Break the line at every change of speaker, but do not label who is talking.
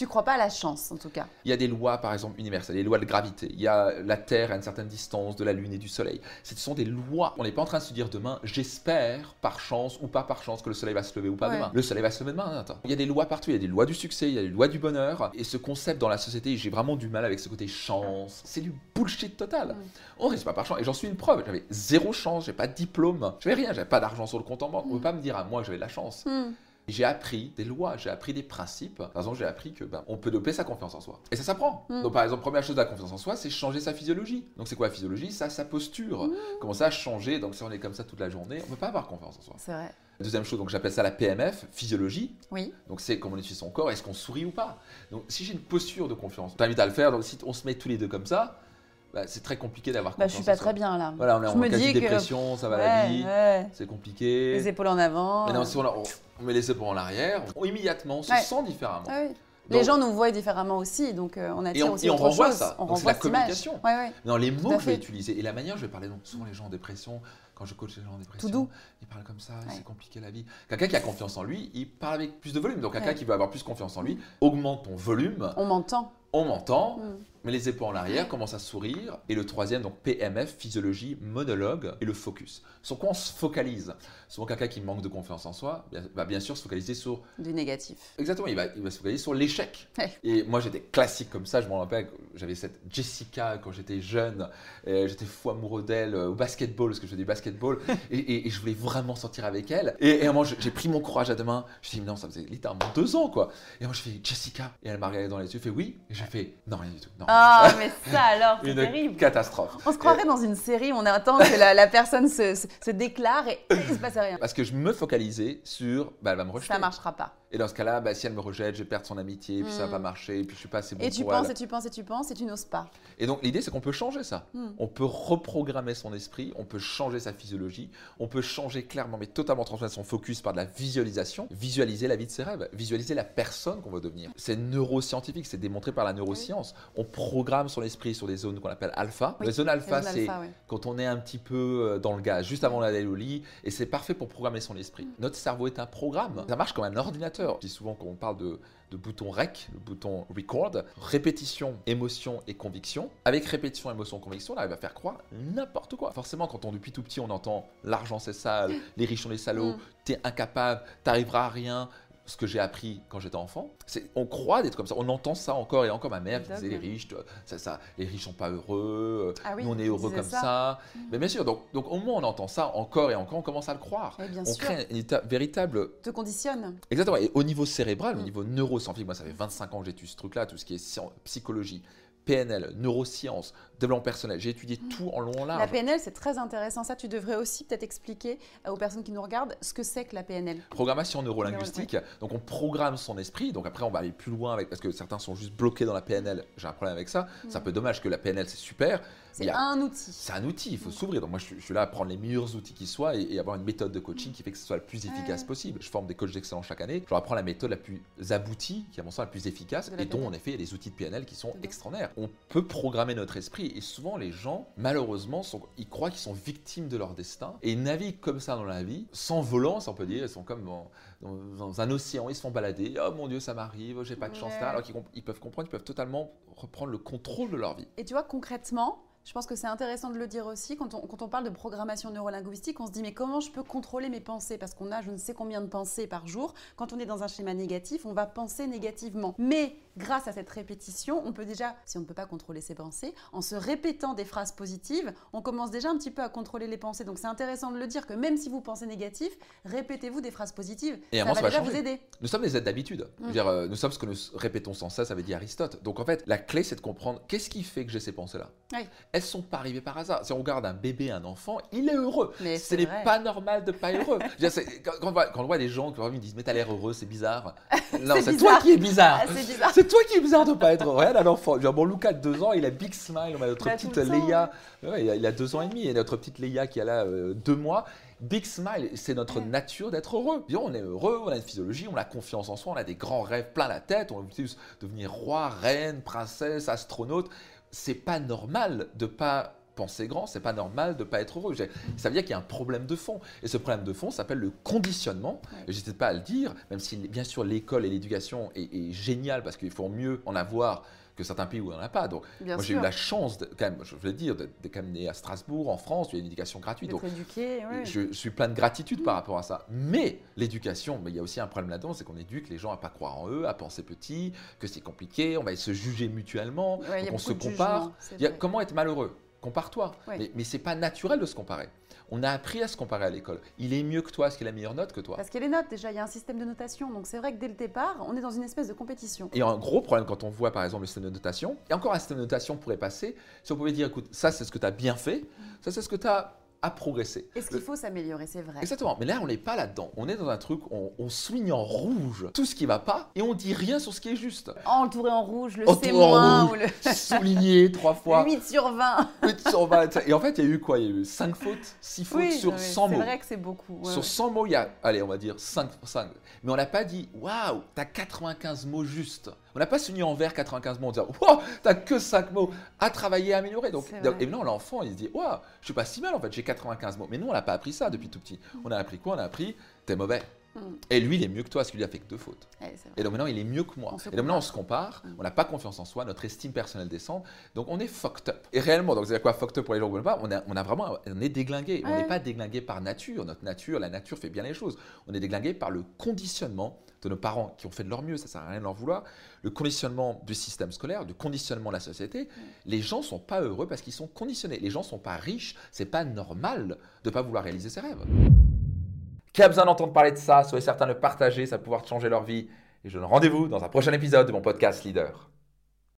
Tu crois pas à la chance, en tout cas.
Il y a des lois, par exemple, universelles, les lois de gravité. Il y a la Terre à une certaine distance de la Lune et du Soleil. Ce sont des lois. On n'est pas en train de se dire demain, j'espère, par chance ou pas par chance, que le Soleil va se lever ou pas
Ouais.
demain. Le Soleil va se lever demain. Attends. Il y a des lois partout. Il y a des lois du succès, il y a des lois du bonheur. Et ce concept dans la société, j'ai vraiment du mal avec ce côté chance. C'est du bullshit total.
Mm.
On risque pas par chance. Et j'en suis une preuve. J'avais zéro chance, j'ai pas de diplôme, j'avais rien, j'avais pas d'argent sur le compte en banque. On peut pas me dire à moi que j'avais de la chance.
Hmm.
J'ai appris des lois, j'ai appris des principes. Par exemple, j'ai appris que ben, on peut doper sa confiance en soi. Et ça s'apprend.
Mm.
Donc, par exemple, première chose de la confiance en soi, c'est changer sa physiologie. Donc, c'est quoi la physiologie? Ça, sa posture.
Mm.
Commencer à changer? Donc, si on est comme ça toute la journée, on peut pas avoir confiance en soi.
C'est vrai.
Deuxième chose, donc j'appelle ça la PMF, physiologie.
Oui.
Donc, c'est comment on utilise son corps, est-ce qu'on sourit ou pas? Donc, si j'ai une posture de confiance, je t'invite à le faire. Donc, si on se met tous les deux comme ça, bah, c'est très compliqué d'avoir
Bah,
confiance
je suis pas très bien là.
Voilà, on est
Je
en
me dis que-
dépression, ça va la vie,
ouais.
c'est compliqué.
Les épaules en avant.
Maintenant,
euh.
si on, on- on met les épaules en arrière, on, immédiatement, on se
Ouais.
sent différemment.
Ah oui.
Donc-
les gens nous voient différemment aussi, donc euh, on attire
Et on-
aussi
et on
autre
renvoie
chose.
ça.
On
Donc,
renvoie
la
cette image.
communication. Dans les mots que je vais utiliser et la manière, je vais parler. Donc, souvent, les gens en dépression, quand je coach les gens en dépression,
Tout doux.
ils parlent comme ça, c'est compliqué la vie. Quelqu'un qui a confiance en lui, il parle avec plus de volume. Donc, quelqu'un qui veut avoir plus confiance en lui, augmente ton volume,
On m'entend.
on m'entend,
Mm.
Met les épaules en arrière, commence à sourire. Et le troisième, donc PMF, physiologie, monologue et le focus. Sur quoi on se focalise? Souvent, quelqu'un qui manque de confiance en soi bien- va bien sûr se focaliser sur
Du négatif.
Exactement, il va, il va se focaliser sur l'échec.
Ouais.
Et moi, j'étais classique comme ça. Je me rappelle, j'avais cette Jessica quand j'étais jeune. euh, j'étais fou amoureux d'elle euh, au basketball, parce que je faisais du basketball. et, et- et je voulais vraiment sortir avec elle. Et, et à un moment, j'ai j'ai pris mon courage à deux mains. Je dit, non, ça faisait littéralement deux ans, quoi. Et moi, je fais Jessica. Et elle m'a regardé dans les yeux, fait oui. Et j'ai fait non, rien du tout. Non.
Ah, mais ça alors, c'est terrible.
catastrophe.
On se croirait dans une série où on attend que la, la personne se, se- se déclare et il se passe rien.
Parce que je me focalisais sur, bah, elle va me rejeter.
Ça marchera pas.
Et dans ce cas-là, bah, si elle me rejette, je vais perdre son amitié, puis ça va
Mm.
pas marcher, puis je suis pas assez bon
Et tu
pour
penses
elle.
et tu penses et tu penses et tu n'oses pas.
Et donc l'idée, c'est qu'on peut changer ça.
Hmm.
On peut reprogrammer son esprit, on peut changer sa physiologie, on peut changer clairement, mais totalement transformer son focus par de la visualisation, visualiser la vie de ses rêves, visualiser la personne qu'on veut devenir. C'est neuroscientifique, c'est démontré par la neuroscience. On programme son esprit sur des zones qu'on appelle alpha.
Oui,
Les zones alpha, c'est
ouais.
quand on est un petit peu euh, dans le gaz, juste avant d'aller au lit, et c'est parfait pour programmer son esprit. Notre cerveau est un programme. Ça marche comme un ordinateur. Je dis souvent qu'on parle de, de bouton REC, le bouton record, répétition, émotion et conviction. Avec répétition, émotion, conviction, on arrive à faire croire n'importe quoi. Forcément, quand on depuis tout petit, on entend l'argent c'est sale, les riches sont des salauds,
Mm.
t'es incapable, t'arriveras à rien. Ce que j'ai appris quand j'étais enfant, c'est on croit d'être comme ça. On entend ça encore et encore. Ma mère qui disait les riches, ça, ça, les riches sont pas heureux.
Ah oui,
nous on est heureux comme
ça.
ça. Mais bien sûr, donc, donc au moins on entend ça encore et encore, on commence à le croire.
Bien
on
sûr.
crée un état véritable.
Te conditionne.
Exactement. Et au niveau cérébral, au
Mm.
niveau neuroscientifique, moi ça fait 25 ans que j'étudie ce truc-là, tout ce qui est psychologie, PNL, neurosciences, développement personnel. J'ai étudié tout en long en
Mm. La
large.
PNL, c'est très intéressant. Ça, tu devrais aussi peut-être expliquer euh, aux personnes qui nous regardent ce que c'est que la PNL.
Programmation neurolinguistique. Donc on programme son esprit. Donc après on va aller plus loin avec parce que certains sont juste bloqués dans la PNL. J'ai un problème avec ça. C'est un peu dommage que la PNL c'est super.
C'est un outil.
C'est un outil, il faut s'ouvrir. Donc moi, je suis, je suis là à prendre les meilleurs outils qui soient et, et avoir une méthode de coaching qui fait que ce soit le plus efficace
Ouais.
possible. Je forme des coachs d'excellence chaque année. Je leur apprends la méthode la plus aboutie, qui est à mon sens la plus efficace,
la
et dont en effet il y a des outils de PNL qui sont extraordinaires. On peut programmer notre esprit et souvent les gens, malheureusement, sont- ils croient qu'ils sont victimes de leur destin et ils naviguent comme ça dans la vie, sans volant, on peut dire. Ils sont comme dans, dans- dans un océan, ils se font balader. Oh mon Dieu, ça m'arrive, j'ai pas de chance là. Alors qu'ils peuvent comprendre, ils peuvent totalement reprendre le contrôle de leur vie.
Et tu vois, concrètement, je pense que c'est intéressant de le dire aussi, quand on, quand on parle de programmation neurolinguistique, on se dit mais comment je peux contrôler mes pensées? Parce qu'on a je ne sais combien de pensées par jour. Quand on est dans un schéma négatif, on va penser négativement. Mais grâce à cette répétition, on peut déjà, si on ne peut pas contrôler ses pensées, en se répétant des phrases positives, on commence déjà un petit peu à contrôler les pensées. Donc c'est intéressant de le dire que même si vous pensez négatif, répétez-vous des phrases positives.
Et
ça va
ça
déjà vous aider.
Nous sommes des êtres d'habitude.
Mm.
dire, euh, nous sommes ce que nous répétons sans cesse, avait dit Aristote. Donc en fait, la clé, c'est de comprendre qu'est-ce qui fait que j'ai ces pensées-là.
Oui.
Elles sont pas arrivées par hasard. Si on regarde un bébé, un enfant, il est heureux.
Mais
Ce n'est pas normal de pas être heureux. Je veux dire, c'est- quand, quand on voit, quand on voit des gens qui me disent Mais t'as l'air heureux, c'est bizarre. Non,
C'est
toi qui es bizarre.
Ah, c'est bizarre.
C'est toi qui es bizarre de pas être heureux. Regarde un enfant. Je veux dire, Bon, Lucas, de deux ans, il a big smile. On a notre petite Léa. Ouais, il, a, il a deux ans et demi. Et notre petite Léa qui a là euh, deux mois. Big smile, c'est notre nature d'être heureux. Bien, on est heureux, on a une physiologie, on a confiance en soi, on a des grands rêves plein la tête, on veut devenir roi, reine, princesse, astronaute. C'est pas normal de pas penser grand, c'est pas normal de pas être heureux. J'ai- Ça veut dire qu'il y a un problème de fond. Et ce problème de fond s'appelle le conditionnement.
Ouais.
Et j'hésite pas à le dire, même si bien sûr l'école et l'éducation est, est génial parce qu'il faut mieux en avoir que certains pays où il n'y en a pas. Donc
Bien
moi j'ai eu la chance, de, quand même, je le dire, d'être quand même né à Strasbourg, en France, il y a une éducation gratuite. Donc
éduqué, ouais.
je suis plein de gratitude par rapport à ça. Mais l'éducation, mais il y a aussi un problème là-dedans, c'est qu'on éduque les gens à pas croire en eux, à penser petit, que c'est compliqué, on va se juger mutuellement,
Ouais,
donc on se compare.
jugement, c'est
Il y a-
vrai.
comment être malheureux? Compare-toi.
Ouais.
Mais, mais c'est pas naturel de se comparer. On a appris à se comparer à l'école. Il est mieux que toi, est-ce qu'il a la meilleure note que toi
Parce qu'il y a les notes, déjà, il y a un système de notation. Donc c'est vrai que dès le départ, on est dans une espèce de compétition.
Et un gros problème quand on voit par exemple le système de notation, et encore un système de notation pourrait passer si on pouvait dire écoute, ça c'est ce que tu as bien fait, ça c'est ce que tu as à progresser.
Est-ce qu'il faut s'améliorer? C'est vrai.
Exactement, mais là on n'est pas là-dedans. On est dans un truc, on, on souligne en rouge tout ce qui va pas et on dit rien sur ce qui est juste.
Entouré en rouge, le
Entouré
C-
en
ou
rouge.
le
Souligné trois fois.
8 sur 20.
8 sur 20. Et en fait, il y a eu quoi? Il y a eu 5 fautes, 6 fautes
Oui,
sur
non, mais
100 mots.
C'est vrai que c'est beaucoup. ouais,
Sur
ouais.
100 mots, il y a, allez, on va dire 5, 5. Mais on n'a pas dit, waouh, t'as 95 mots justes. On n'a pas souligné en vert 95 mots en disant, waouh, t'as que 5 mots à travailler, à améliorer. Donc, et non, l'enfant, il se dit, waouh, je suis pas si mal en fait, j'ai 95 mots. Mais nous, on n'a pas appris ça depuis tout petit. On a appris quoi? On a appris, t'es mauvais.
Mm.
Et lui, il est mieux que toi, parce qu'il lui a fait que deux fautes.
Ouais.
Et donc maintenant, il est mieux que moi. Et donc maintenant, on se compare,
Mm.
on n'a pas confiance en soi, notre estime personnelle descend, donc on est fucked up. Et réellement, donc c'est quoi fucked up pour les gens qui ne pas on, a- on a vraiment, on est déglingué. On n'est pas déglingué par nature. Notre nature, la nature fait bien les choses. On est déglingué par le conditionnement de nos parents qui ont fait de leur mieux, ça sert à rien de leur vouloir. Le conditionnement du système scolaire, le conditionnement de la société. Les gens sont pas heureux parce qu'ils sont conditionnés. Les gens sont pas riches. C'est pas normal de pas vouloir réaliser ses rêves. Qui a besoin d'entendre parler de ça Soyez certain de partager, ça va pouvoir changer leur vie. Et je donne rendez-vous dans un prochain épisode de mon podcast Leader.